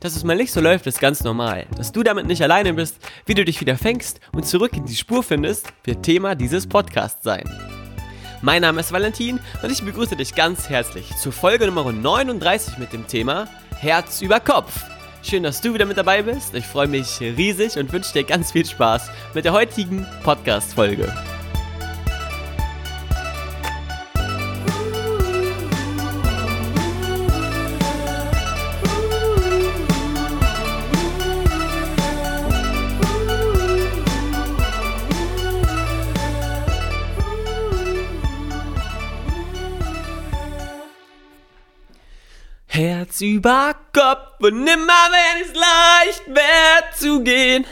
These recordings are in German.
Dass es mal nicht so läuft, ist ganz normal. Dass du damit nicht alleine bist, wie du dich wieder fängst und zurück in die Spur findest, wird Thema dieses Podcasts sein. Mein Name ist Valentin und ich begrüße dich ganz herzlich zur Folge Nummer 39 mit dem Thema Herz über Kopf. Schön, dass du wieder mit dabei bist. Ich freue mich riesig und wünsche dir ganz viel Spaß mit der heutigen Podcast-Folge. Herz über Kopf und immer wenn es leicht wird zu gehen,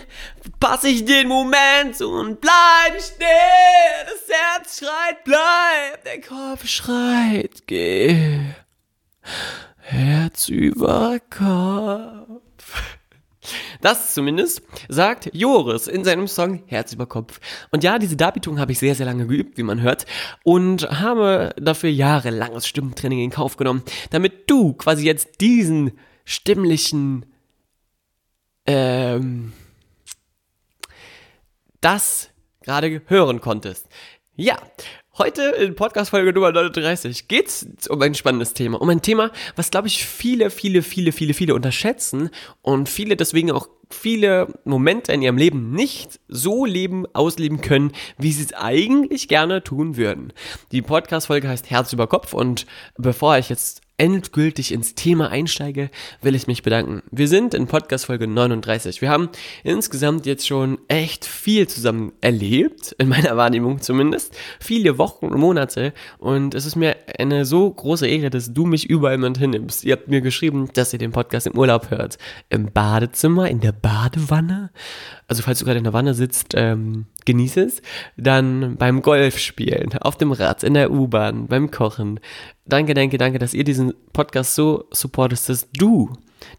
passe ich den Moment und bleib stehen. Das Herz schreit, bleib, der Kopf schreit, geh. Herz über Kopf. Das zumindest sagt Joris in seinem Song Herz über Kopf. Und ja, diese Darbietung habe ich sehr, sehr lange geübt, wie man hört, und habe dafür jahrelanges Stimmtraining in Kauf genommen, damit du quasi jetzt diesen stimmlichen, ähm, das gerade hören konntest. Ja, Heute in Podcast-Folge Nummer 39 geht's um ein spannendes Thema. Um ein Thema, was, glaube ich, viele, viele, viele, viele, viele unterschätzen und viele deswegen auch viele Momente in ihrem Leben nicht so leben, ausleben können, wie sie es eigentlich gerne tun würden. Die Podcast-Folge heißt Herz über Kopf und bevor ich jetzt endgültig ins Thema einsteige, will ich mich bedanken. Wir sind in Podcast Folge 39. Wir haben insgesamt jetzt schon echt viel zusammen erlebt, in meiner Wahrnehmung zumindest. Viele Wochen und Monate. Und es ist mir eine so große Ehre, dass du mich überall mit hinnimmst. Ihr habt mir geschrieben, dass ihr den Podcast im Urlaub hört. Im Badezimmer, in der Badewanne. Also falls du gerade in der Wanne sitzt, ähm, genieße es. Dann beim Golfspielen, auf dem Rad, in der U-Bahn, beim Kochen. Danke, danke, danke, dass ihr diesen Podcast so supportest, dass du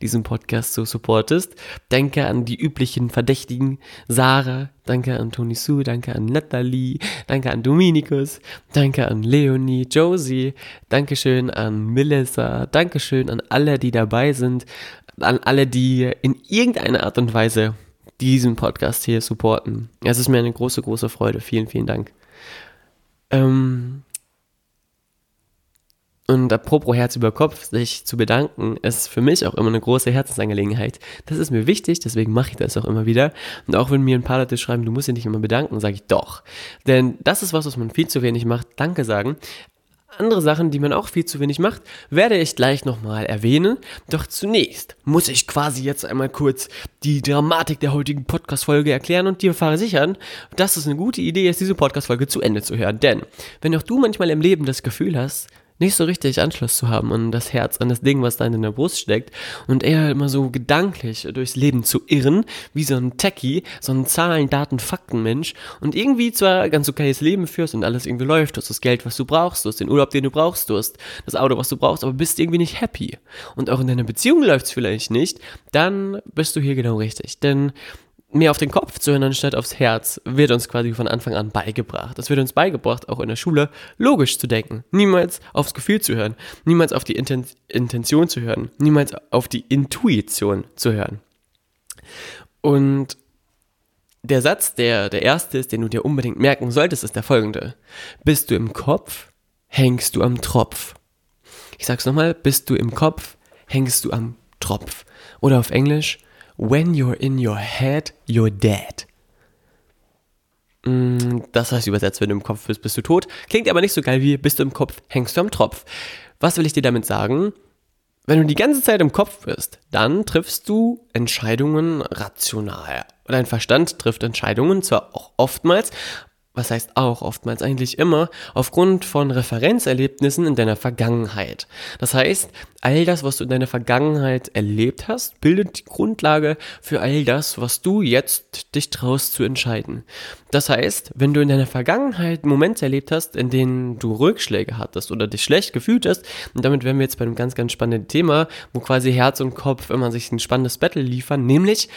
diesen Podcast so supportest. Danke an die üblichen Verdächtigen. Sarah, danke an Toni Sue, danke an Natalie, danke an Dominikus, danke an Leonie, Josie, Dankeschön an Melissa, Dankeschön an alle, die dabei sind, an alle, die in irgendeiner Art und Weise diesen Podcast hier supporten. Es ist mir eine große, große Freude. Vielen, vielen Dank. Ähm und apropos Herz über Kopf, sich zu bedanken, ist für mich auch immer eine große Herzensangelegenheit. Das ist mir wichtig, deswegen mache ich das auch immer wieder. Und auch wenn mir ein paar Leute schreiben, du musst dich nicht immer bedanken, sage ich doch. Denn das ist was, was man viel zu wenig macht. Danke sagen andere Sachen, die man auch viel zu wenig macht, werde ich gleich nochmal erwähnen. Doch zunächst muss ich quasi jetzt einmal kurz die Dramatik der heutigen Podcast-Folge erklären und dir versichern, dass es eine gute Idee ist, diese Podcast-Folge zu Ende zu hören. Denn wenn auch du manchmal im Leben das Gefühl hast, nicht so richtig Anschluss zu haben an das Herz, an das Ding, was da in der Brust steckt. Und eher immer so gedanklich durchs Leben zu irren, wie so ein Techie, so ein Zahlen, Daten, Fakten Mensch und irgendwie zwar ganz okayes Leben führst und alles irgendwie läuft, du hast das Geld, was du brauchst, du hast den Urlaub, den du brauchst, du hast das Auto, was du brauchst, aber bist irgendwie nicht happy. Und auch in deiner Beziehung läuft's vielleicht nicht, dann bist du hier genau richtig, denn mehr auf den Kopf zu hören anstatt aufs Herz, wird uns quasi von Anfang an beigebracht. Es wird uns beigebracht, auch in der Schule logisch zu denken, niemals aufs Gefühl zu hören, niemals auf die Inten Intention zu hören, niemals auf die Intuition zu hören. Und der Satz, der der erste ist, den du dir unbedingt merken solltest, ist der folgende. Bist du im Kopf, hängst du am Tropf. Ich sag's nochmal, bist du im Kopf, hängst du am Tropf. Oder auf Englisch, When you're in your head, you're dead. Mm, das heißt übersetzt, wenn du im Kopf bist, bist du tot. Klingt aber nicht so geil wie bist du im Kopf, hängst du am Tropf. Was will ich dir damit sagen? Wenn du die ganze Zeit im Kopf bist, dann triffst du Entscheidungen rational. Dein Verstand trifft Entscheidungen zwar auch oftmals, was heißt auch oftmals eigentlich immer, aufgrund von Referenzerlebnissen in deiner Vergangenheit. Das heißt, all das, was du in deiner Vergangenheit erlebt hast, bildet die Grundlage für all das, was du jetzt dich traust zu entscheiden. Das heißt, wenn du in deiner Vergangenheit Momente erlebt hast, in denen du Rückschläge hattest oder dich schlecht gefühlt hast, und damit wären wir jetzt bei einem ganz, ganz spannenden Thema, wo quasi Herz und Kopf immer sich ein spannendes Battle liefern, nämlich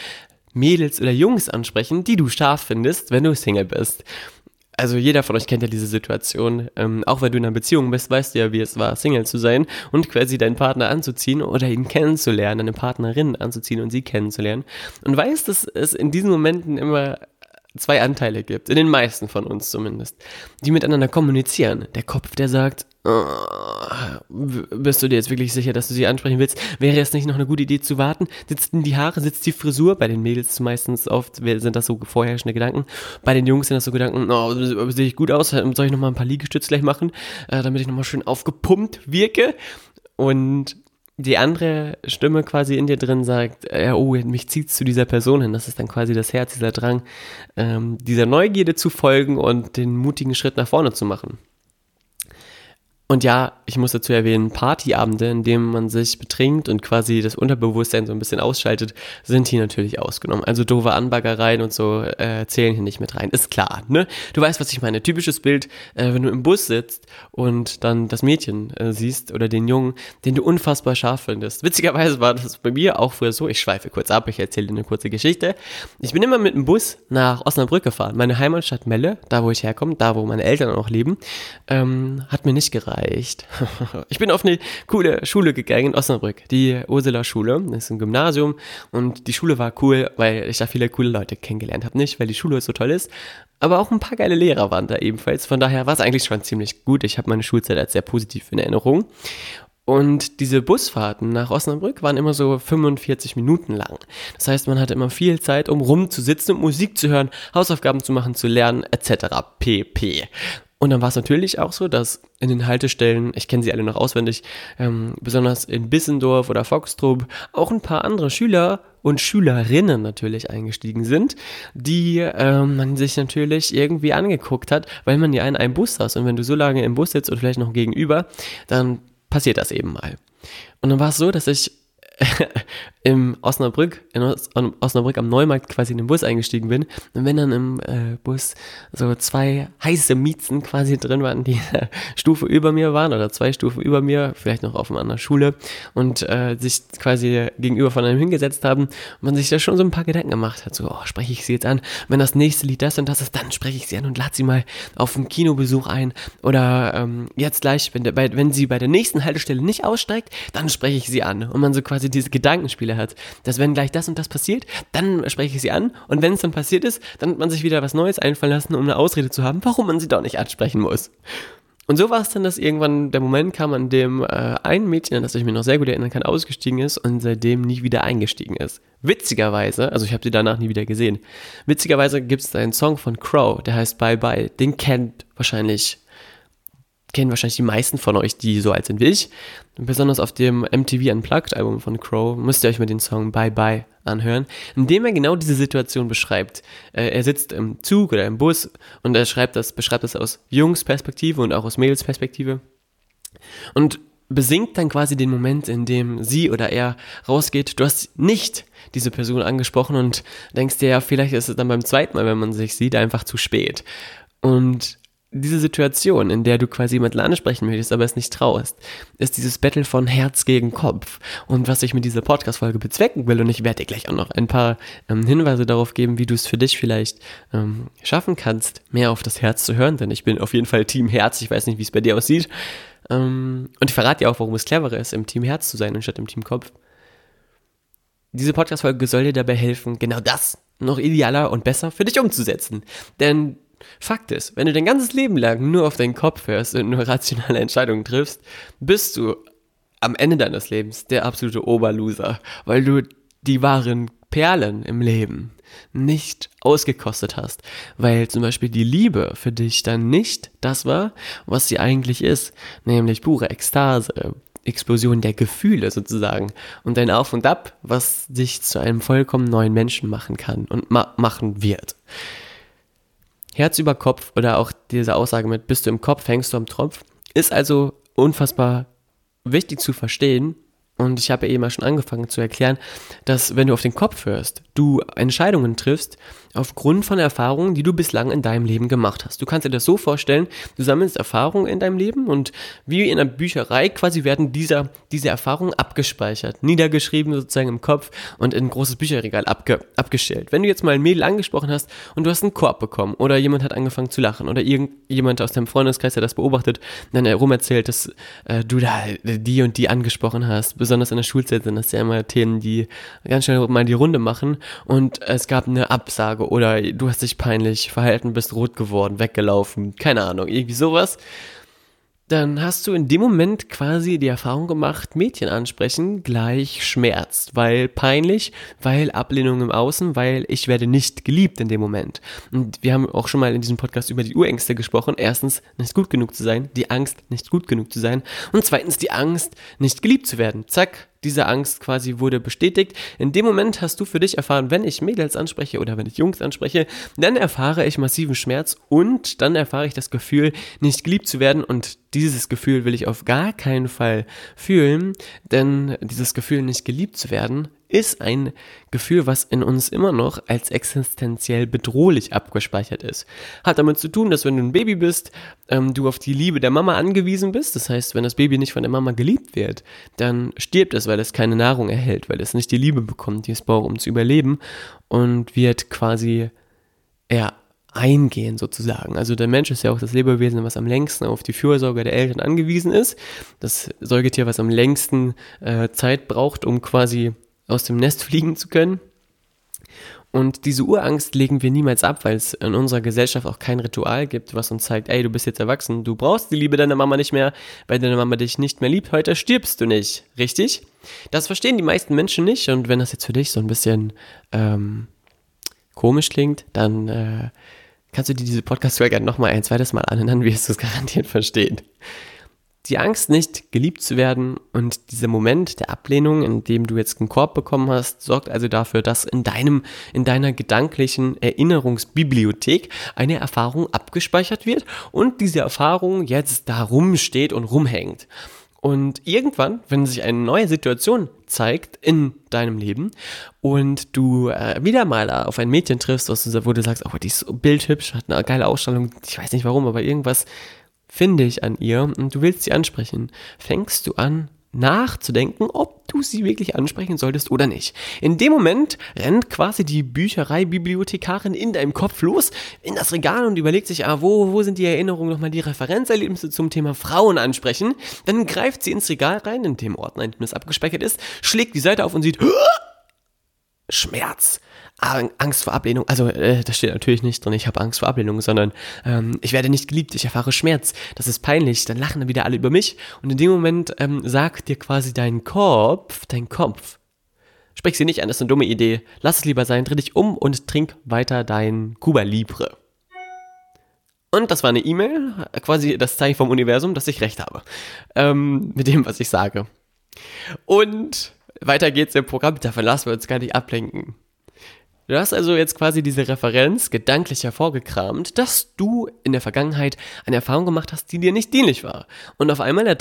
Mädels oder Jungs ansprechen, die du scharf findest, wenn du Single bist also jeder von euch kennt ja diese Situation. Ähm, auch wenn du in einer Beziehung bist, weißt du ja, wie es war, Single zu sein und quasi deinen Partner anzuziehen oder ihn kennenzulernen, eine Partnerin anzuziehen und sie kennenzulernen. Und weißt, dass es in diesen Momenten immer zwei Anteile gibt, in den meisten von uns zumindest, die miteinander kommunizieren. Der Kopf, der sagt, oh, bist du dir jetzt wirklich sicher, dass du sie ansprechen willst? Wäre es nicht noch eine gute Idee zu warten? Sitzen die Haare, sitzt die Frisur? Bei den Mädels meistens oft sind das so vorherrschende Gedanken. Bei den Jungs sind das so Gedanken, oh, sehe ich gut aus? Soll ich nochmal ein paar Liegestütze gleich machen, äh, damit ich nochmal schön aufgepumpt wirke? Und die andere Stimme quasi in dir drin sagt, äh, oh, mich zieht zu dieser Person hin. Das ist dann quasi das Herz, dieser Drang, ähm, dieser Neugierde zu folgen und den mutigen Schritt nach vorne zu machen. Und ja, ich muss dazu erwähnen, Partyabende, in denen man sich betrinkt und quasi das Unterbewusstsein so ein bisschen ausschaltet, sind hier natürlich ausgenommen. Also doofe Anbaggereien und so äh, zählen hier nicht mit rein. Ist klar, ne? Du weißt, was ich meine. Typisches Bild, äh, wenn du im Bus sitzt und dann das Mädchen äh, siehst oder den Jungen, den du unfassbar scharf findest. Witzigerweise war das bei mir auch früher so. Ich schweife kurz ab, ich erzähle dir eine kurze Geschichte. Ich bin immer mit dem Bus nach Osnabrück gefahren. Meine Heimatstadt Melle, da wo ich herkomme, da wo meine Eltern auch leben, ähm, hat mir nicht gereicht erreicht. Ich bin auf eine coole Schule gegangen in Osnabrück, die Ursula Schule. Das ist ein Gymnasium und die Schule war cool, weil ich da viele coole Leute kennengelernt habe. Nicht, weil die Schule so toll ist, aber auch ein paar geile Lehrer waren da ebenfalls. Von daher war es eigentlich schon ziemlich gut. Ich habe meine Schulzeit als sehr positiv in Erinnerung. Und diese Busfahrten nach Osnabrück waren immer so 45 Minuten lang. Das heißt, man hatte immer viel Zeit, um rumzusitzen und Musik zu hören, Hausaufgaben zu machen, zu lernen, etc. pp. Und dann war es natürlich auch so, dass in den Haltestellen, ich kenne sie alle noch auswendig, ähm, besonders in Bissendorf oder Foxtrop, auch ein paar andere Schüler und Schülerinnen natürlich eingestiegen sind, die ähm, man sich natürlich irgendwie angeguckt hat, weil man ja in einem Bus saß. Und wenn du so lange im Bus sitzt oder vielleicht noch gegenüber, dann passiert das eben mal. Und dann war es so, dass ich im Osnabrück, in Osnabrück am Neumarkt quasi in den Bus eingestiegen bin. Und wenn dann im äh, Bus so zwei heiße Miezen quasi drin waren, die Stufe über mir waren oder zwei Stufen über mir, vielleicht noch auf einer anderen Schule und äh, sich quasi gegenüber von einem hingesetzt haben und man sich da schon so ein paar Gedanken gemacht hat, so, oh, spreche ich sie jetzt an? Wenn das nächste Lied das und das ist, dann spreche ich sie an und lade sie mal auf einen Kinobesuch ein oder ähm, jetzt gleich, wenn, der, bei, wenn sie bei der nächsten Haltestelle nicht aussteigt, dann spreche ich sie an und man so quasi diese Gedankenspiele hat, dass wenn gleich das und das passiert, dann spreche ich sie an und wenn es dann passiert ist, dann hat man sich wieder was Neues einfallen lassen, um eine Ausrede zu haben, warum man sie doch nicht ansprechen muss. Und so war es dann, dass irgendwann der Moment kam, an dem äh, ein Mädchen, an das ich mir noch sehr gut erinnern kann, ausgestiegen ist und seitdem nie wieder eingestiegen ist. Witzigerweise, also ich habe sie danach nie wieder gesehen, witzigerweise gibt es einen Song von Crow, der heißt Bye Bye. Den kennt wahrscheinlich kennen wahrscheinlich die meisten von euch, die so alt sind wie ich. besonders auf dem MTV Unplugged Album von Crow müsst ihr euch mal den Song Bye Bye anhören, in dem er genau diese Situation beschreibt. Äh, er sitzt im Zug oder im Bus und er schreibt das, beschreibt das aus Jungs Perspektive und auch aus Mädels Perspektive. Und besingt dann quasi den Moment, in dem sie oder er rausgeht. Du hast nicht diese Person angesprochen und denkst dir ja, vielleicht ist es dann beim zweiten Mal, wenn man sich sieht, einfach zu spät. Und diese Situation, in der du quasi jemanden ansprechen möchtest, aber es nicht traust, ist dieses Battle von Herz gegen Kopf. Und was ich mit dieser Podcast-Folge bezwecken will, und ich werde dir gleich auch noch ein paar ähm, Hinweise darauf geben, wie du es für dich vielleicht ähm, schaffen kannst, mehr auf das Herz zu hören, denn ich bin auf jeden Fall Team Herz, ich weiß nicht, wie es bei dir aussieht. Ähm, und ich verrate dir auch, warum es cleverer ist, im Team Herz zu sein, anstatt im Team Kopf. Diese Podcast-Folge soll dir dabei helfen, genau das noch idealer und besser für dich umzusetzen. Denn Fakt ist, wenn du dein ganzes Leben lang nur auf deinen Kopf hörst und nur rationale Entscheidungen triffst, bist du am Ende deines Lebens der absolute Oberloser, weil du die wahren Perlen im Leben nicht ausgekostet hast, weil zum Beispiel die Liebe für dich dann nicht das war, was sie eigentlich ist, nämlich pure Ekstase, Explosion der Gefühle sozusagen und ein Auf und Ab, was dich zu einem vollkommen neuen Menschen machen kann und ma machen wird. Herz über Kopf oder auch diese Aussage mit bist du im Kopf, hängst du am Tropf, ist also unfassbar wichtig zu verstehen. Und ich habe ja eben mal schon angefangen zu erklären, dass wenn du auf den Kopf hörst, du Entscheidungen triffst, aufgrund von Erfahrungen, die du bislang in deinem Leben gemacht hast. Du kannst dir das so vorstellen, du sammelst Erfahrungen in deinem Leben und wie in einer Bücherei quasi werden dieser, diese Erfahrungen abgespeichert, niedergeschrieben sozusagen im Kopf und in ein großes Bücherregal abge, abgestellt. Wenn du jetzt mal ein Mädel angesprochen hast und du hast einen Korb bekommen oder jemand hat angefangen zu lachen oder irgendjemand aus deinem Freundeskreis hat das beobachtet dann herum erzählt, dass äh, du da die und die angesprochen hast, besonders in der Schulzeit sind das ja immer Themen, die ganz schnell mal die Runde machen und es gab eine Absage Niederlage oder du hast dich peinlich verhalten, bist rot geworden, weggelaufen, keine Ahnung, irgendwie sowas, dann hast du in dem Moment quasi die Erfahrung gemacht, Mädchen ansprechen gleich schmerzt, weil peinlich, weil Ablehnung im Außen, weil ich werde nicht geliebt in dem Moment. Und wir haben auch schon mal in diesem Podcast über die Urängste gesprochen. Erstens, nicht gut genug zu sein, die Angst, nicht gut genug zu sein. Und zweitens, die Angst, nicht geliebt zu werden. Zack, diese Angst quasi wurde bestätigt. In dem Moment hast du für dich erfahren, wenn ich Mädels anspreche oder wenn ich Jungs anspreche, dann erfahre ich massiven Schmerz und dann erfahre ich das Gefühl, nicht geliebt zu werden und dieses Gefühl will ich auf gar keinen Fall fühlen, denn dieses Gefühl, nicht geliebt zu werden, ist ein Gefühl, was in uns immer noch als existenziell bedrohlich abgespeichert ist. Hat damit zu tun, dass wenn du ein Baby bist, ähm, du auf die Liebe der Mama angewiesen bist. Das heißt, wenn das Baby nicht von der Mama geliebt wird, dann stirbt es, weil es keine Nahrung erhält, weil es nicht die Liebe bekommt, die es braucht, um zu überleben und wird quasi ja, eingehen sozusagen. Also der Mensch ist ja auch das Lebewesen, was am längsten auf die Fürsorge der Eltern angewiesen ist. Das Säugetier, was am längsten äh, Zeit braucht, um quasi aus dem Nest fliegen zu können. Und diese Urangst legen wir niemals ab, weil es in unserer Gesellschaft auch kein Ritual gibt, was uns zeigt, ey, du bist jetzt erwachsen, du brauchst die Liebe deiner Mama nicht mehr, weil deine Mama dich nicht mehr liebt, heute stirbst du nicht. Richtig? Das verstehen die meisten Menschen nicht und wenn das jetzt für dich so ein bisschen ähm, komisch klingt, dann äh, kannst du dir diese Podcast-Folge nochmal ein zweites Mal an dann wirst du es garantiert verstehen. Die Angst, nicht geliebt zu werden und dieser Moment der Ablehnung, in dem du jetzt einen Korb bekommen hast, sorgt also dafür, dass in deinem, in deiner gedanklichen Erinnerungsbibliothek eine Erfahrung abgespeichert wird und diese Erfahrung jetzt da rumsteht und rumhängt. Und irgendwann, wenn sich eine neue Situation zeigt in deinem Leben und du äh, wieder mal auf ein Mädchen triffst, wo du sagst, oh, die ist so bildhübsch, hat eine geile Ausstellung, ich weiß nicht warum, aber irgendwas finde ich an ihr und du willst sie ansprechen, fängst du an nachzudenken, ob du sie wirklich ansprechen solltest oder nicht. In dem Moment rennt quasi die Bücherei-Bibliothekarin in deinem Kopf los in das Regal und überlegt sich, ah, wo, wo sind die Erinnerungen nochmal, die Referenzerlebnisse zum Thema Frauen ansprechen. Dann greift sie ins Regal rein, in dem Ordner, in dem es abgespeichert ist, schlägt die Seite auf und sieht, Schmerz. Angst vor Ablehnung, also äh, das steht natürlich nicht drin, ich habe Angst vor Ablehnung, sondern ähm, ich werde nicht geliebt, ich erfahre Schmerz, das ist peinlich, dann lachen dann wieder alle über mich und in dem Moment ähm, sagt dir quasi dein Kopf, dein Kopf, sprich sie nicht an, das ist eine dumme Idee, lass es lieber sein, dreh dich um und trink weiter dein Cuba Libre. Und das war eine E-Mail, quasi das Zeichen vom Universum, dass ich recht habe ähm, mit dem, was ich sage. Und weiter geht's im Programm, davon lassen wir uns gar nicht ablenken. Du hast also jetzt quasi diese Referenz gedanklich hervorgekramt, dass du in der Vergangenheit eine Erfahrung gemacht hast, die dir nicht dienlich war. Und auf einmal äh,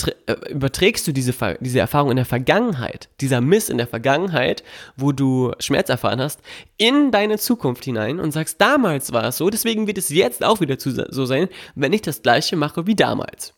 überträgst du diese, diese Erfahrung in der Vergangenheit, dieser Miss in der Vergangenheit, wo du Schmerz erfahren hast, in deine Zukunft hinein und sagst, damals war es so, deswegen wird es jetzt auch wieder so sein, wenn ich das gleiche mache wie damals.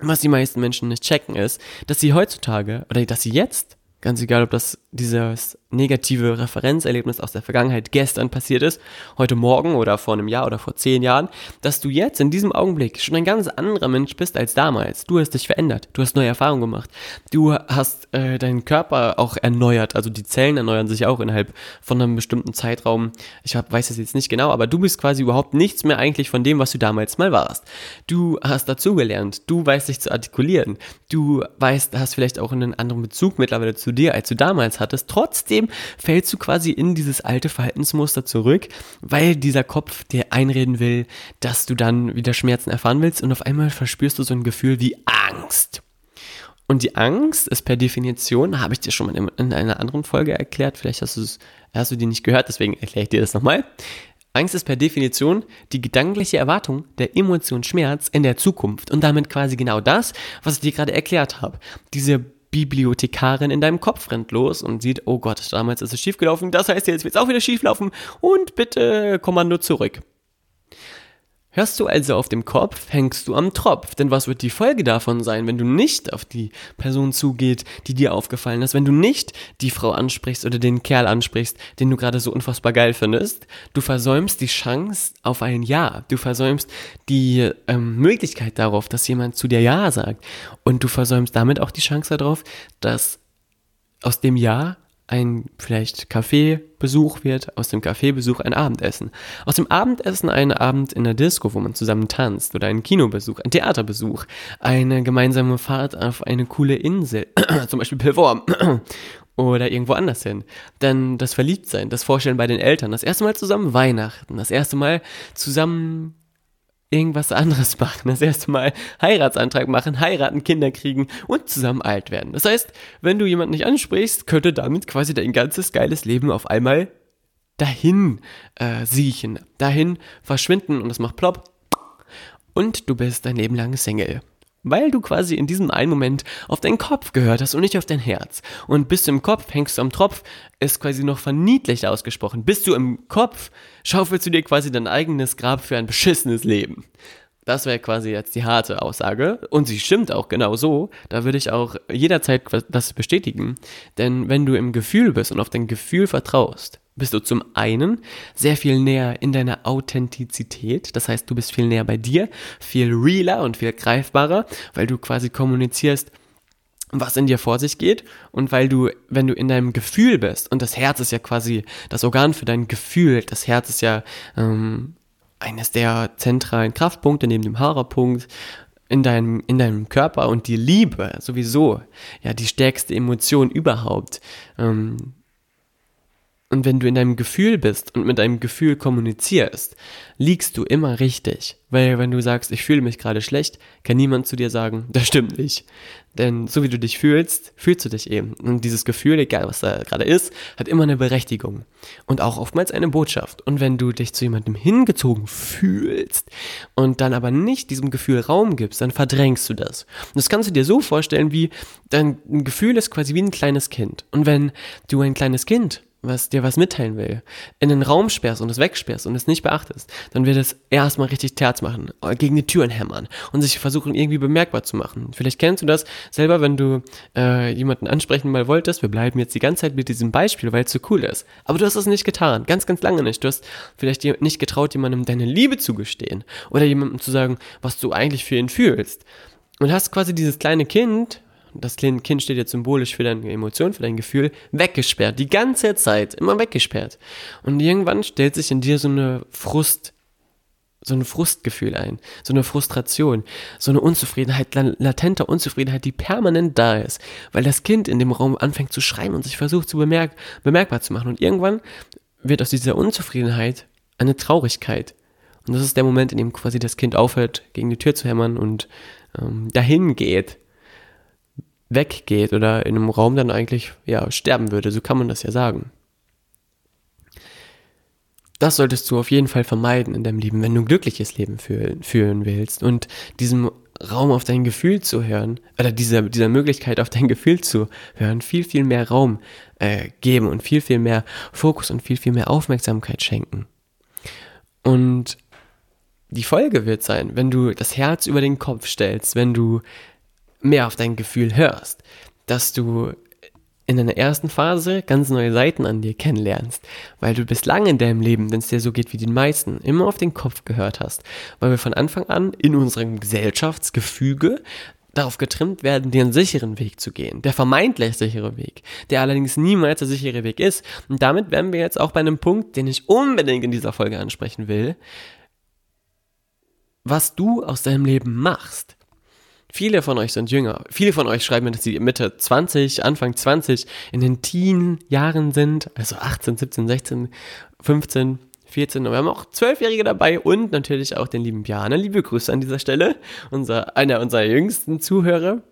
Was die meisten Menschen nicht checken ist, dass sie heutzutage oder dass sie jetzt Ganz egal, ob das dieses negative Referenzerlebnis aus der Vergangenheit gestern passiert ist, heute Morgen oder vor einem Jahr oder vor zehn Jahren, dass du jetzt in diesem Augenblick schon ein ganz anderer Mensch bist als damals. Du hast dich verändert, du hast neue Erfahrungen gemacht, du hast äh, deinen Körper auch erneuert, also die Zellen erneuern sich auch innerhalb von einem bestimmten Zeitraum. Ich hab, weiß es jetzt nicht genau, aber du bist quasi überhaupt nichts mehr eigentlich von dem, was du damals mal warst. Du hast dazugelernt, du weißt dich zu artikulieren, du weißt, hast vielleicht auch einen anderen Bezug mittlerweile zu dir, als du damals hattest. Trotzdem fällst du quasi in dieses alte Verhaltensmuster zurück, weil dieser Kopf dir einreden will, dass du dann wieder Schmerzen erfahren willst und auf einmal verspürst du so ein Gefühl wie Angst. Und die Angst ist per Definition, habe ich dir schon mal in einer anderen Folge erklärt, vielleicht hast, hast du die nicht gehört, deswegen erkläre ich dir das nochmal. Angst ist per Definition die gedankliche Erwartung der Emotion Schmerz in der Zukunft und damit quasi genau das, was ich dir gerade erklärt habe. Diese Bibliothekarin in deinem Kopf rennt los und sieht, oh Gott, damals ist es schiefgelaufen, das heißt, jetzt wird es auch wieder schieflaufen und bitte Kommando zurück. Hörst du also auf dem Kopf, hängst du am Tropf. Denn was wird die Folge davon sein, wenn du nicht auf die Person zugeht, die dir aufgefallen ist, wenn du nicht die Frau ansprichst oder den Kerl ansprichst, den du gerade so unfassbar geil findest? Du versäumst die Chance auf ein Ja. Du versäumst die ähm, Möglichkeit darauf, dass jemand zu dir Ja sagt. Und du versäumst damit auch die Chance darauf, dass aus dem Ja ein vielleicht Kaffeebesuch wird, aus dem Kaffeebesuch ein Abendessen. Aus dem Abendessen ein Abend in der Disco, wo man zusammen tanzt oder ein Kinobesuch, ein Theaterbesuch, eine gemeinsame Fahrt auf eine coole Insel, zum Beispiel Pilvorm oder irgendwo anders hin. Dann das Verliebtsein, das Vorstellen bei den Eltern, das erste Mal zusammen Weihnachten, das erste Mal zusammen irgendwas anderes machen. Das erste Mal Heiratsantrag machen, heiraten, Kinder kriegen und zusammen alt werden. Das heißt, wenn du jemanden nicht ansprichst, könnte damit quasi dein ganzes geiles Leben auf einmal dahin äh, siechen, dahin verschwinden und es macht plopp und du bist dein Leben lang Single weil du quasi in diesem einen Moment auf deinen Kopf gehört hast und nicht auf dein Herz. Und bist du im Kopf, hängst du am Tropf, ist quasi noch verniedlicht ausgesprochen. Bist du im Kopf, schaufelst du dir quasi dein eigenes Grab für ein beschissenes Leben. Das wäre quasi jetzt die harte Aussage. Und sie stimmt auch genau so. Da würde ich auch jederzeit das bestätigen. Denn wenn du im Gefühl bist und auf dein Gefühl vertraust, bist du zum einen sehr viel näher in deiner Authentizität. Das heißt, du bist viel näher bei dir, viel realer und viel greifbarer, weil du quasi kommunizierst, was in dir vor sich geht und weil du, wenn du in deinem Gefühl bist, und das Herz ist ja quasi das Organ für dein Gefühl, das Herz ist ja ähm, eines der zentralen Kraftpunkte neben dem Haarerpunkt in deinem, in deinem Körper und die Liebe sowieso, ja, die stärkste Emotion überhaupt. Ähm, und wenn du in deinem Gefühl bist und mit deinem Gefühl kommunizierst, liegst du immer richtig. Weil wenn du sagst, ich fühle mich gerade schlecht, kann niemand zu dir sagen, das stimmt nicht. Denn so wie du dich fühlst, fühlst du dich eben. Und dieses Gefühl, egal was da gerade ist, hat immer eine Berechtigung. Und auch oftmals eine Botschaft. Und wenn du dich zu jemandem hingezogen fühlst und dann aber nicht diesem Gefühl Raum gibst, dann verdrängst du das. Und das kannst du dir so vorstellen, wie dein Gefühl ist quasi wie ein kleines Kind. Und wenn du ein kleines Kind was dir was mitteilen will, in den Raum sperrst und es wegsperrst und es nicht beachtest, dann wird es erstmal richtig Terz machen, gegen die Türen hämmern und sich versuchen irgendwie bemerkbar zu machen. Vielleicht kennst du das selber, wenn du äh, jemanden ansprechen mal wolltest. Wir bleiben jetzt die ganze Zeit mit diesem Beispiel, weil es so cool ist. Aber du hast es nicht getan, ganz, ganz lange nicht. Du hast vielleicht nicht getraut, jemandem deine Liebe zu gestehen oder jemandem zu sagen, was du eigentlich für ihn fühlst. Und hast quasi dieses kleine Kind, das Kind steht jetzt symbolisch für deine Emotion, für dein Gefühl, weggesperrt. Die ganze Zeit, immer weggesperrt. Und irgendwann stellt sich in dir so eine Frust, so ein Frustgefühl ein, so eine Frustration, so eine Unzufriedenheit, latente Unzufriedenheit, die permanent da ist, weil das Kind in dem Raum anfängt zu schreien und sich versucht zu bemerk bemerkbar zu machen. Und irgendwann wird aus dieser Unzufriedenheit eine Traurigkeit. Und das ist der Moment, in dem quasi das Kind aufhört, gegen die Tür zu hämmern und ähm, dahin geht weggeht oder in einem Raum dann eigentlich ja sterben würde. So kann man das ja sagen. Das solltest du auf jeden Fall vermeiden in deinem Leben, wenn du ein glückliches Leben fühlen, führen willst und diesem Raum auf dein Gefühl zu hören oder dieser, dieser Möglichkeit auf dein Gefühl zu hören, viel, viel mehr Raum äh, geben und viel, viel mehr Fokus und viel, viel mehr Aufmerksamkeit schenken. Und die Folge wird sein, wenn du das Herz über den Kopf stellst, wenn du mehr auf dein Gefühl hörst, dass du in deiner ersten Phase ganz neue Seiten an dir kennenlernst, weil du bislang in deinem Leben, wenn es dir so geht wie den meisten, immer auf den Kopf gehört hast, weil wir von Anfang an in unserem Gesellschaftsgefüge darauf getrimmt werden, den sicheren Weg zu gehen, der vermeintlich sichere Weg, der allerdings niemals der sichere Weg ist. Und damit wären wir jetzt auch bei einem Punkt, den ich unbedingt in dieser Folge ansprechen will, was du aus deinem Leben machst. Viele von euch sind jünger. Viele von euch schreiben mir, dass sie Mitte 20, Anfang 20 in den Teen-Jahren sind. Also 18, 17, 16, 15, 14. Und wir haben auch Zwölfjährige dabei und natürlich auch den lieben Bjane. Liebe Grüße an dieser Stelle. Unser, einer unserer jüngsten Zuhörer.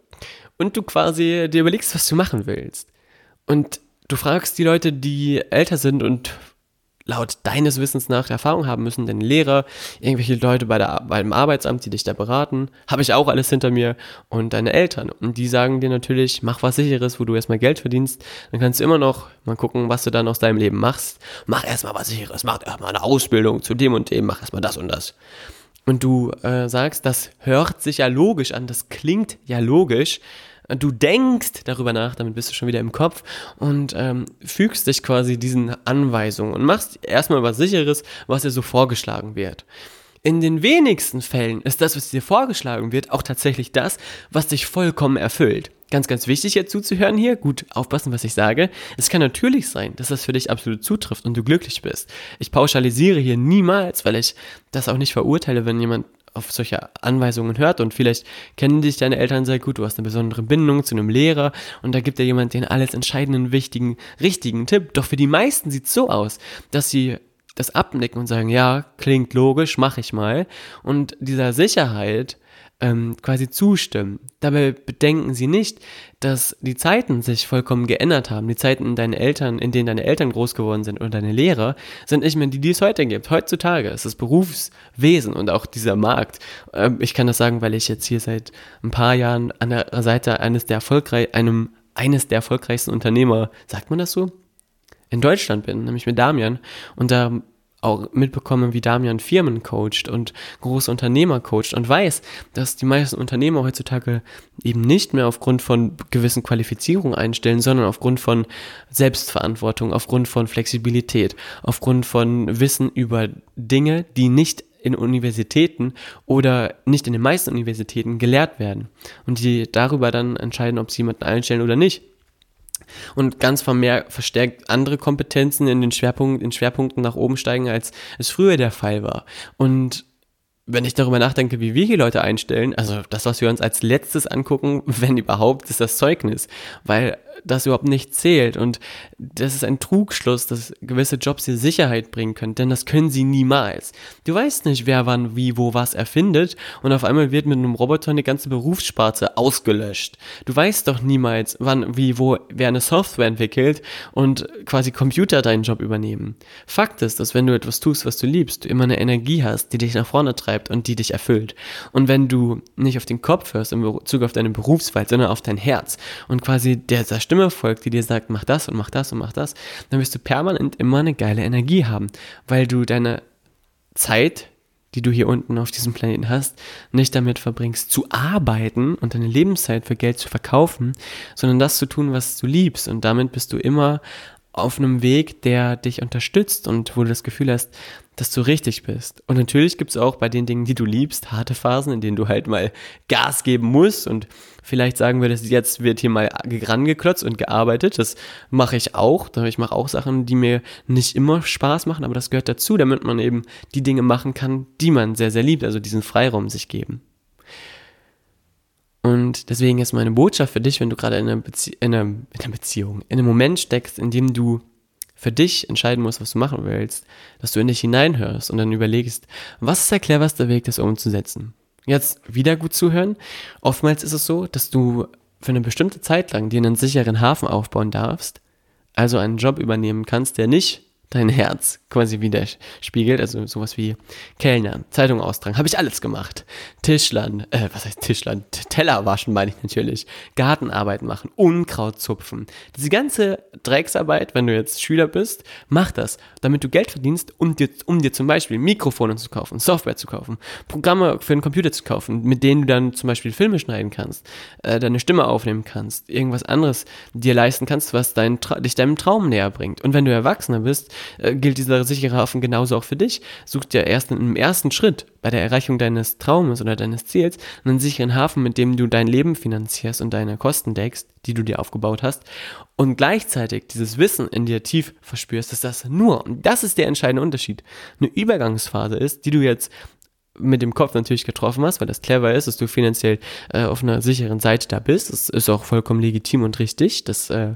Und du quasi dir überlegst, was du machen willst. Und du fragst die Leute, die älter sind und laut deines Wissens nach Erfahrung haben müssen, deine Lehrer, irgendwelche Leute bei der, beim Arbeitsamt, die dich da beraten, habe ich auch alles hinter mir und deine Eltern. Und die sagen dir natürlich, mach was sicheres, wo du erstmal Geld verdienst. Dann kannst du immer noch mal gucken, was du dann aus deinem Leben machst. Mach erstmal was sicheres, mach erstmal eine Ausbildung zu dem und dem, mach erstmal das und das. Und du äh, sagst, das hört sich ja logisch an, das klingt ja logisch, du denkst darüber nach, damit bist du schon wieder im Kopf und ähm, fügst dich quasi diesen Anweisungen und machst erstmal was Sicheres, was dir so vorgeschlagen wird. In den wenigsten Fällen ist das, was dir vorgeschlagen wird, auch tatsächlich das, was dich vollkommen erfüllt. Ganz, ganz wichtig jetzt zuzuhören hier, gut aufpassen, was ich sage. Es kann natürlich sein, dass das für dich absolut zutrifft und du glücklich bist. Ich pauschalisiere hier niemals, weil ich das auch nicht verurteile, wenn jemand auf solche Anweisungen hört und vielleicht kennen dich deine Eltern sehr gut, du hast eine besondere Bindung zu einem Lehrer und da gibt dir jemand den alles entscheidenden, wichtigen, richtigen Tipp. Doch für die meisten sieht es so aus, dass sie das abnicken und sagen, ja, klingt logisch, mach ich mal. Und dieser Sicherheit ähm, quasi zustimmen. Dabei bedenken sie nicht, dass die Zeiten sich vollkommen geändert haben. Die Zeiten in deinen Eltern, in denen deine Eltern groß geworden sind und deine Lehrer, sind nicht mehr die, die es heute gibt. Heutzutage ist das Berufswesen und auch dieser Markt. Ähm, ich kann das sagen, weil ich jetzt hier seit ein paar Jahren an der Seite eines der erfolgreich, einem, eines der erfolgreichsten Unternehmer, sagt man das so? in Deutschland bin, nämlich mit Damian. Und da auch mitbekommen, wie Damian Firmen coacht und große Unternehmer coacht und weiß, dass die meisten Unternehmer heutzutage eben nicht mehr aufgrund von gewissen Qualifizierungen einstellen, sondern aufgrund von Selbstverantwortung, aufgrund von Flexibilität, aufgrund von Wissen über Dinge, die nicht in Universitäten oder nicht in den meisten Universitäten gelehrt werden. Und die darüber dann entscheiden, ob sie jemanden einstellen oder nicht und ganz vermehrt verstärkt andere Kompetenzen in den Schwerpunkten, in Schwerpunkten nach oben steigen, als es früher der Fall war. Und wenn ich darüber nachdenke, wie wir hier Leute einstellen, also das, was wir uns als letztes angucken, wenn überhaupt, ist das Zeugnis, weil das überhaupt nicht zählt. Und das ist ein Trugschluss, dass gewisse Jobs dir Sicherheit bringen können, denn das können sie niemals. Du weißt nicht, wer wann, wie, wo, was erfindet und auf einmal wird mit einem Roboter eine ganze Berufssparte ausgelöscht. Du weißt doch niemals, wann, wie, wo, wer eine Software entwickelt und quasi Computer deinen Job übernehmen. Fakt ist, dass wenn du etwas tust, was du liebst, du immer eine Energie hast, die dich nach vorne treibt und die dich erfüllt. Und wenn du nicht auf den Kopf hörst in Bezug auf deine Berufswahl, sondern auf dein Herz und quasi der, der Stimme folgt, die dir sagt, mach das und mach das und mach das, dann wirst du permanent immer eine geile Energie haben, weil du deine Zeit, die du hier unten auf diesem Planeten hast, nicht damit verbringst, zu arbeiten und deine Lebenszeit für Geld zu verkaufen, sondern das zu tun, was du liebst. Und damit bist du immer auf einem Weg, der dich unterstützt und wo du das Gefühl hast, dass du richtig bist. Und natürlich gibt es auch bei den Dingen, die du liebst, harte Phasen, in denen du halt mal Gas geben musst und vielleicht sagen würdest, jetzt wird hier mal rangeklotzt und gearbeitet. Das mache ich auch. Ich mache auch Sachen, die mir nicht immer Spaß machen, aber das gehört dazu, damit man eben die Dinge machen kann, die man sehr, sehr liebt, also diesen Freiraum sich geben. Und deswegen ist meine Botschaft für dich, wenn du gerade in einer, Bezie in, einer, in einer Beziehung, in einem Moment steckst, in dem du für dich entscheiden musst, was du machen willst, dass du in dich hineinhörst und dann überlegst, was ist der cleverste Weg, das umzusetzen. Jetzt wieder gut zuhören. Oftmals ist es so, dass du für eine bestimmte Zeit lang dir einen sicheren Hafen aufbauen darfst, also einen Job übernehmen kannst, der nicht dein Herz quasi widerspiegelt. Also sowas wie Kellner, Zeitung austragen, habe ich alles gemacht. Tischlern, äh, was heißt Tischlern? Teller waschen meine ich natürlich. Gartenarbeit machen, Unkraut zupfen. Diese ganze Drecksarbeit, wenn du jetzt Schüler bist, mach das, damit du Geld verdienst, um dir, um dir zum Beispiel Mikrofone zu kaufen, Software zu kaufen, Programme für den Computer zu kaufen, mit denen du dann zum Beispiel Filme schneiden kannst, äh, deine Stimme aufnehmen kannst, irgendwas anderes dir leisten kannst, was dein, dich deinem Traum näher bringt. Und wenn du Erwachsener bist, äh, gilt dieser sichere Hafen genauso auch für dich. Such dir erst im ersten Schritt bei der Erreichung deines Traumes oder deines Ziels einen sicheren Hafen, mit dem du dein Leben finanzierst und deine Kosten deckst, die du dir aufgebaut hast und gleichzeitig dieses Wissen in dir tief verspürst, dass das nur, und das ist der entscheidende Unterschied, eine Übergangsphase ist, die du jetzt mit dem Kopf natürlich getroffen hast, weil das clever ist, dass du finanziell äh, auf einer sicheren Seite da bist. Das ist auch vollkommen legitim und richtig. Das äh,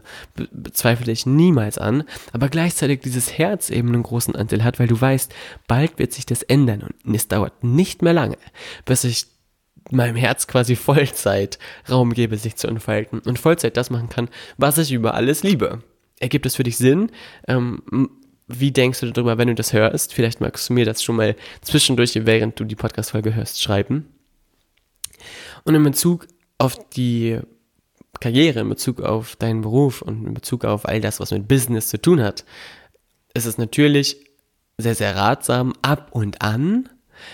bezweifle ich niemals an. Aber gleichzeitig dieses Herz eben einen großen Anteil hat, weil du weißt, bald wird sich das ändern und es dauert nicht mehr lange, bis ich meinem Herz quasi Vollzeit Raum gebe, sich zu entfalten und Vollzeit das machen kann, was ich über alles liebe. Ergibt es für dich Sinn? Ähm, wie denkst du darüber, wenn du das hörst? Vielleicht magst du mir das schon mal zwischendurch, während du die Podcast-Folge hörst, schreiben. Und in Bezug auf die Karriere, in Bezug auf deinen Beruf und in Bezug auf all das, was mit Business zu tun hat, ist es natürlich sehr, sehr ratsam, ab und an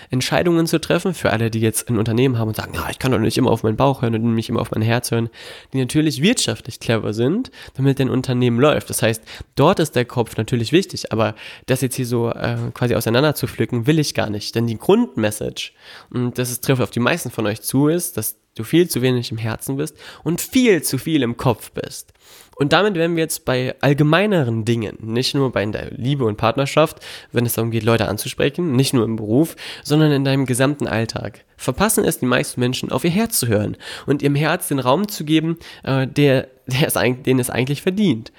Entscheidungen zu treffen, für alle, die jetzt ein Unternehmen haben und sagen, ja, ich kann doch nicht immer auf meinen Bauch hören und nicht immer auf mein Herz hören, die natürlich wirtschaftlich clever sind, damit dein Unternehmen läuft. Das heißt, dort ist der Kopf natürlich wichtig, aber das jetzt hier so äh, quasi auseinander zu pflücken, will ich gar nicht. Denn die Grundmessage, und das trifft auf die meisten von euch zu, ist, dass du viel zu wenig im Herzen bist und viel zu viel im Kopf bist. Und damit wären wir jetzt bei allgemeineren Dingen, nicht nur bei der Liebe und Partnerschaft, wenn es darum geht, Leute anzusprechen, nicht nur im Beruf, sondern in deinem gesamten Alltag. Verpassen es die meisten Menschen, auf ihr Herz zu hören und ihrem Herz den Raum zu geben, äh, der, der es, den es eigentlich verdient.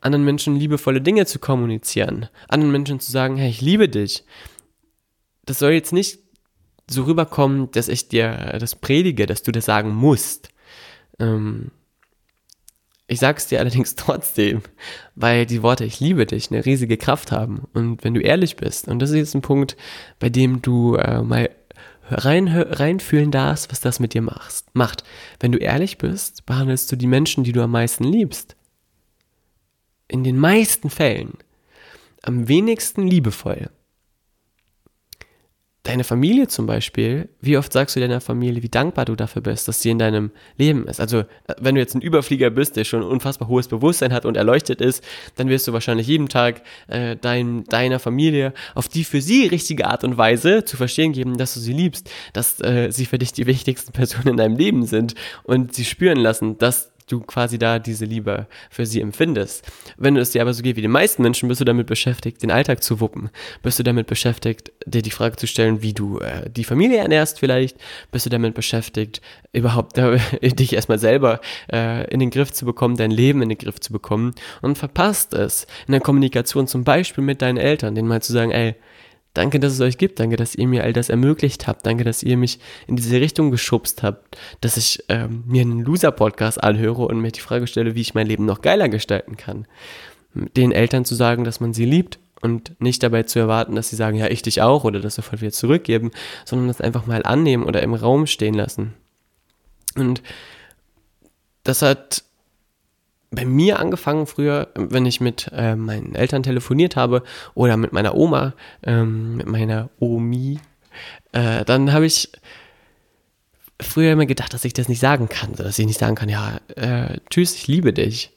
Anderen Menschen liebevolle Dinge zu kommunizieren, anderen Menschen zu sagen, hey, ich liebe dich. Das soll jetzt nicht so rüberkommen, dass ich dir das predige, dass du das sagen musst. Ähm, ich sag's dir allerdings trotzdem, weil die Worte ich liebe dich eine riesige Kraft haben. Und wenn du ehrlich bist, und das ist jetzt ein Punkt, bei dem du äh, mal rein, reinfühlen darfst, was das mit dir machst, macht. Wenn du ehrlich bist, behandelst du die Menschen, die du am meisten liebst. In den meisten Fällen am wenigsten liebevoll deine Familie zum Beispiel, wie oft sagst du deiner Familie, wie dankbar du dafür bist, dass sie in deinem Leben ist? Also, wenn du jetzt ein Überflieger bist, der schon ein unfassbar hohes Bewusstsein hat und erleuchtet ist, dann wirst du wahrscheinlich jeden Tag äh, dein, deiner Familie auf die für sie richtige Art und Weise zu verstehen geben, dass du sie liebst, dass äh, sie für dich die wichtigsten Personen in deinem Leben sind und sie spüren lassen, dass du quasi da diese Liebe für sie empfindest. Wenn es dir aber so geht wie den meisten Menschen, bist du damit beschäftigt, den Alltag zu wuppen. Bist du damit beschäftigt, dir die Frage zu stellen, wie du äh, die Familie ernährst vielleicht. Bist du damit beschäftigt, überhaupt äh, dich erstmal selber äh, in den Griff zu bekommen, dein Leben in den Griff zu bekommen und verpasst es in der Kommunikation zum Beispiel mit deinen Eltern, denen mal zu sagen, ey, Danke, dass es euch gibt. Danke, dass ihr mir all das ermöglicht habt. Danke, dass ihr mich in diese Richtung geschubst habt, dass ich ähm, mir einen Loser-Podcast anhöre und mir die Frage stelle, wie ich mein Leben noch geiler gestalten kann. Den Eltern zu sagen, dass man sie liebt und nicht dabei zu erwarten, dass sie sagen, ja, ich dich auch oder das sofort wieder zurückgeben, sondern das einfach mal annehmen oder im Raum stehen lassen. Und das hat bei mir angefangen früher, wenn ich mit äh, meinen Eltern telefoniert habe oder mit meiner Oma, ähm, mit meiner Omi, äh, dann habe ich früher immer gedacht, dass ich das nicht sagen kann, dass ich nicht sagen kann, ja, äh, tschüss, ich liebe dich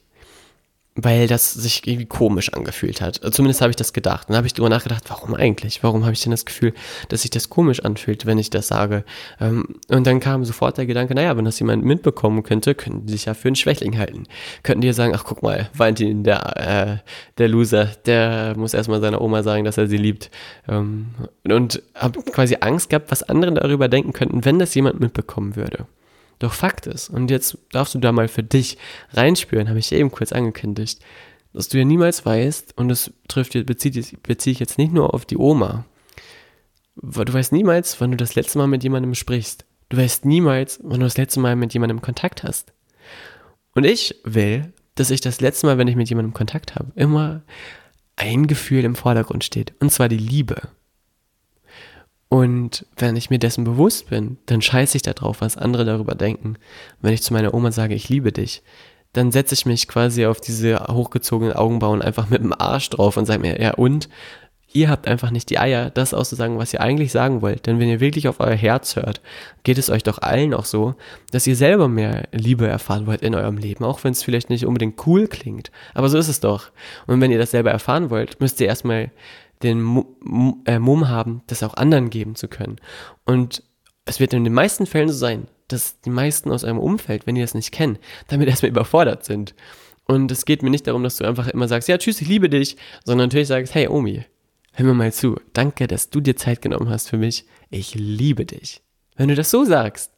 weil das sich irgendwie komisch angefühlt hat. Zumindest habe ich das gedacht. Dann habe ich darüber nachgedacht, warum eigentlich? Warum habe ich denn das Gefühl, dass sich das komisch anfühlt, wenn ich das sage? Ähm, und dann kam sofort der Gedanke, naja, wenn das jemand mitbekommen könnte, könnten die sich ja für einen Schwächling halten. Könnten die ja sagen, ach guck mal, Valentin, der, äh, der Loser, der muss erstmal seiner Oma sagen, dass er sie liebt. Ähm, und habe quasi Angst gehabt, was andere darüber denken könnten, wenn das jemand mitbekommen würde. Doch Fakt ist, und jetzt darfst du da mal für dich reinspüren, habe ich eben kurz angekündigt, dass du ja niemals weißt, und das trifft, bezieht, beziehe ich jetzt nicht nur auf die Oma, du weißt niemals, wann du das letzte Mal mit jemandem sprichst. Du weißt niemals, wann du das letzte Mal mit jemandem Kontakt hast. Und ich will, dass ich das letzte Mal, wenn ich mit jemandem Kontakt habe, immer ein Gefühl im Vordergrund steht. Und zwar die Liebe. Und wenn ich mir dessen bewusst bin, dann scheiße ich darauf, was andere darüber denken. Wenn ich zu meiner Oma sage, ich liebe dich, dann setze ich mich quasi auf diese hochgezogenen Augenbrauen einfach mit dem Arsch drauf und sage mir, ja und? Ihr habt einfach nicht die Eier, das auszusagen, was ihr eigentlich sagen wollt. Denn wenn ihr wirklich auf euer Herz hört, geht es euch doch allen auch so, dass ihr selber mehr Liebe erfahren wollt in eurem Leben, auch wenn es vielleicht nicht unbedingt cool klingt. Aber so ist es doch. Und wenn ihr das selber erfahren wollt, müsst ihr erstmal den äh, Mumm haben, das auch anderen geben zu können. Und es wird in den meisten Fällen so sein, dass die meisten aus eurem Umfeld, wenn die das nicht kennen, damit erstmal überfordert sind. Und es geht mir nicht darum, dass du einfach immer sagst, ja, tschüss, ich liebe dich, sondern natürlich sagst, hey Omi, hör mir mal zu. Danke, dass du dir Zeit genommen hast für mich. Ich liebe dich. Wenn du das so sagst,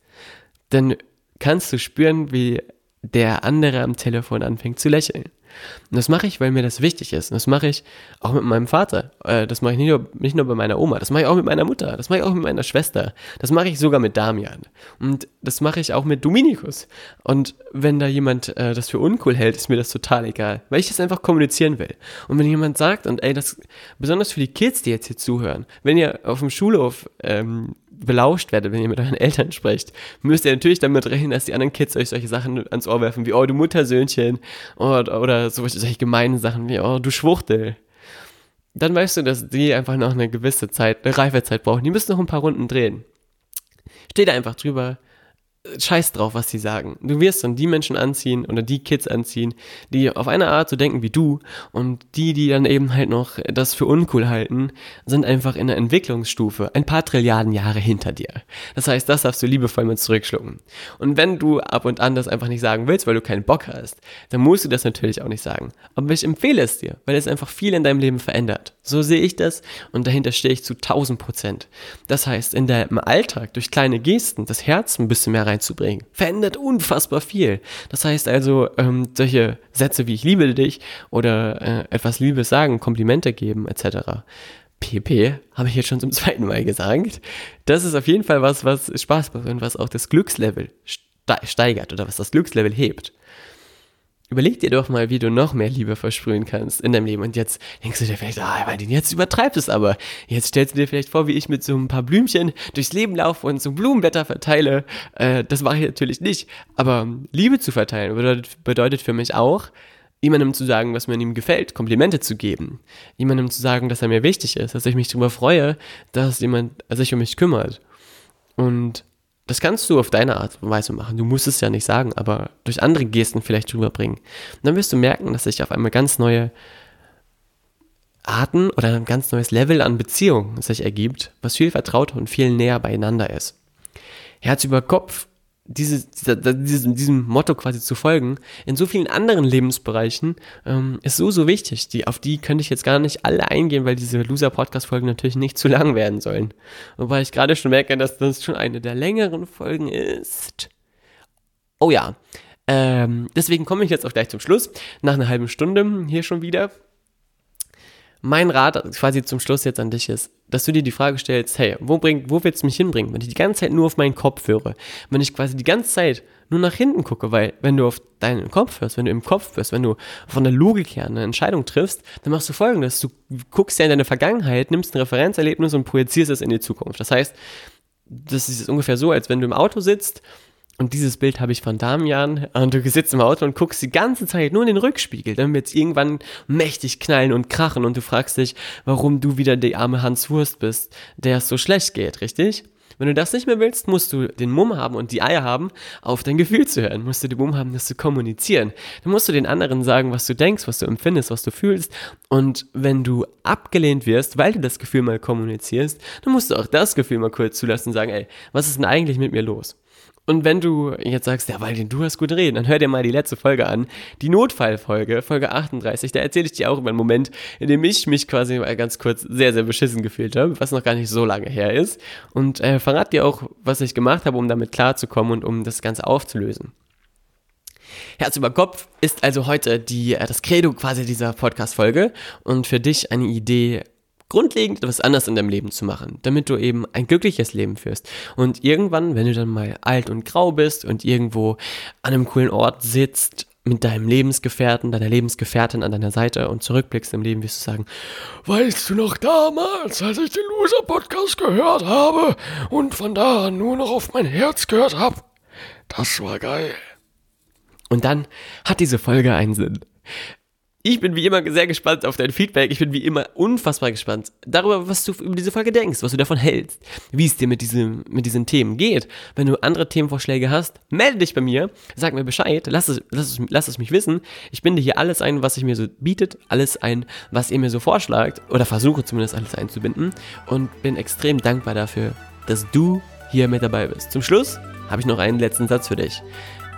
dann kannst du spüren, wie der andere am Telefon anfängt zu lächeln. Und das mache ich, weil mir das wichtig ist. Und das mache ich auch mit meinem Vater. Äh, das mache ich nicht nur, nicht nur bei meiner Oma, das mache ich auch mit meiner Mutter, das mache ich auch mit meiner Schwester. Das mache ich sogar mit Damian. Und das mache ich auch mit Dominikus. Und wenn da jemand äh, das für uncool hält, ist mir das total egal, weil ich das einfach kommunizieren will. Und wenn jemand sagt, und ey, das, besonders für die Kids, die jetzt hier zuhören, wenn ihr auf dem Schulhof ähm, belauscht werdet, wenn ihr mit euren Eltern sprecht, müsst ihr natürlich damit rechnen, dass die anderen Kids euch solche Sachen ans Ohr werfen, wie, oh, du Muttersöhnchen, oder, oder solche, solche gemeinen Sachen wie, oh, du Schwuchtel. Dann weißt du, dass die einfach noch eine gewisse Zeit, eine Reifezeit brauchen. Die müssen noch ein paar Runden drehen. Steht da einfach drüber, scheiß drauf, was sie sagen. Du wirst dann die Menschen anziehen oder die Kids anziehen, die auf eine Art so denken wie du und die, die dann eben halt noch das für uncool halten, sind einfach in der Entwicklungsstufe ein paar Trilliarden Jahre hinter dir. Das heißt, das darfst du liebevoll mit zurückschlucken. Und wenn du ab und an das einfach nicht sagen willst, weil du keinen Bock hast, dann musst du das natürlich auch nicht sagen. Aber ich empfehle es dir, weil es einfach viel in deinem Leben verändert. So sehe ich das und dahinter stehe ich zu 1000 Prozent. Das heißt, in deinem Alltag durch kleine Gesten das Herz ein bisschen mehr rein reinzubringen. Verändert unfassbar viel. Das heißt also, ähm, solche Sätze wie ich liebe dich oder äh, etwas Liebes sagen, Komplimente geben etc. PP, habe ich jetzt schon zum zweiten Mal gesagt. Das ist auf jeden Fall was, was Spaß macht und was auch das Glückslevel steigert oder was das Glückslevel hebt überleg dir doch mal, wie du noch mehr Liebe versprühen kannst in deinem Leben. Und jetzt denkst du dir vielleicht, ah, Martin, jetzt übertreibst es aber. Jetzt stellst du dir vielleicht vor, wie ich mit so ein paar Blümchen durchs Leben laufe und so Blumenblätter verteile. Äh, das mache ich natürlich nicht. Aber Liebe zu verteilen bedeutet, bedeutet für mich auch, jemandem zu sagen, was mir ihm gefällt, Komplimente zu geben. Jemandem zu sagen, dass er mir wichtig ist, dass ich mich darüber freue, dass jemand sich um mich kümmert. Und das kannst du auf deine Art und Weise machen. Du musst es ja nicht sagen, aber durch andere Gesten vielleicht rüberbringen. Und dann wirst du merken, dass sich auf einmal ganz neue Arten oder ein ganz neues Level an Beziehung sich ergibt, was viel vertrauter und viel näher beieinander ist. Herz über Kopf diese, dieser, diesem, diesem Motto quasi zu folgen, in so vielen anderen Lebensbereichen, ähm, ist so, so wichtig. Die, auf die könnte ich jetzt gar nicht alle eingehen, weil diese Loser-Podcast-Folgen natürlich nicht zu lang werden sollen. Wobei ich gerade schon merke, dass das schon eine der längeren Folgen ist. Oh ja. Ähm, deswegen komme ich jetzt auch gleich zum Schluss. Nach einer halben Stunde hier schon wieder mein Rat quasi zum Schluss jetzt an dich ist, dass du dir die Frage stellst, hey, wo, bringt, wo willst du mich hinbringen, wenn ich die ganze Zeit nur auf meinen Kopf höre? Wenn ich quasi die ganze Zeit nur nach hinten gucke, weil wenn du auf deinen Kopf hörst, wenn du im Kopf hörst, wenn du von der Logik her eine Entscheidung triffst, dann machst du folgendes, du guckst ja in deine Vergangenheit, nimmst ein Referenzerlebnis und projizierst es in die Zukunft. Das heißt, das ist ungefähr so, als wenn du im Auto sitzt und dieses Bild habe ich von Damian. Und du sitzt im Auto und guckst die ganze Zeit nur in den Rückspiegel. Dann wird es irgendwann mächtig knallen und krachen. Und du fragst dich, warum du wieder der arme Hans Wurst bist, der es so schlecht geht, richtig? Wenn du das nicht mehr willst, musst du den Mumm haben und die Eier haben, auf dein Gefühl zu hören. Musst du den Mumm haben, das zu kommunizieren. Dann musst du den anderen sagen, was du denkst, was du empfindest, was du fühlst. Und wenn du abgelehnt wirst, weil du das Gefühl mal kommunizierst, dann musst du auch das Gefühl mal kurz zulassen und sagen, ey, was ist denn eigentlich mit mir los? Und wenn du jetzt sagst, ja, weil du hast gut reden, dann hör dir mal die letzte Folge an. Die Notfallfolge, Folge 38, da erzähle ich dir auch über einen Moment, in dem ich mich quasi mal ganz kurz sehr, sehr beschissen gefühlt habe, was noch gar nicht so lange her ist. Und äh, verrat dir auch, was ich gemacht habe, um damit klarzukommen und um das Ganze aufzulösen. Herz über Kopf ist also heute die, äh, das Credo quasi dieser Podcast-Folge und für dich eine Idee, grundlegend etwas anders in deinem Leben zu machen, damit du eben ein glückliches Leben führst. Und irgendwann, wenn du dann mal alt und grau bist und irgendwo an einem coolen Ort sitzt, mit deinem Lebensgefährten, deiner Lebensgefährtin an deiner Seite und zurückblickst im Leben, wirst du sagen, weißt du noch damals, als ich den Loser-Podcast gehört habe und von da an nur noch auf mein Herz gehört habe? Das war geil. Und dann hat diese Folge einen Sinn. Ich bin wie immer sehr gespannt auf dein Feedback. Ich bin wie immer unfassbar gespannt darüber, was du über diese Folge denkst, was du davon hältst, wie es dir mit, diesem, mit diesen Themen geht. Wenn du andere Themenvorschläge hast, melde dich bei mir, sag mir Bescheid, lass es, lass es, lass es mich wissen. Ich binde hier alles ein, was sich mir so bietet, alles ein, was ihr mir so vorschlagt, oder versuche zumindest alles einzubinden und bin extrem dankbar dafür, dass du hier mit dabei bist. Zum Schluss habe ich noch einen letzten Satz für dich.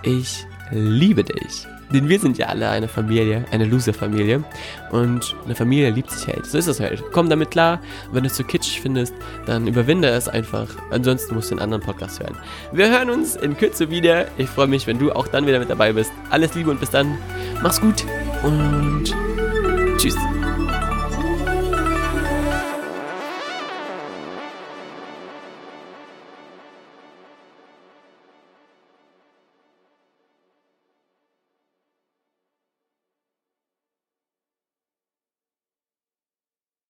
Ich liebe dich. Denn wir sind ja alle eine Familie, eine Loser-Familie. Und eine Familie liebt sich halt. So ist es halt. Komm damit klar. Wenn du es zu kitschig findest, dann überwinde es einfach. Ansonsten musst du einen anderen Podcast hören. Wir hören uns in Kürze wieder. Ich freue mich, wenn du auch dann wieder mit dabei bist. Alles Liebe und bis dann. Mach's gut. und tschüss.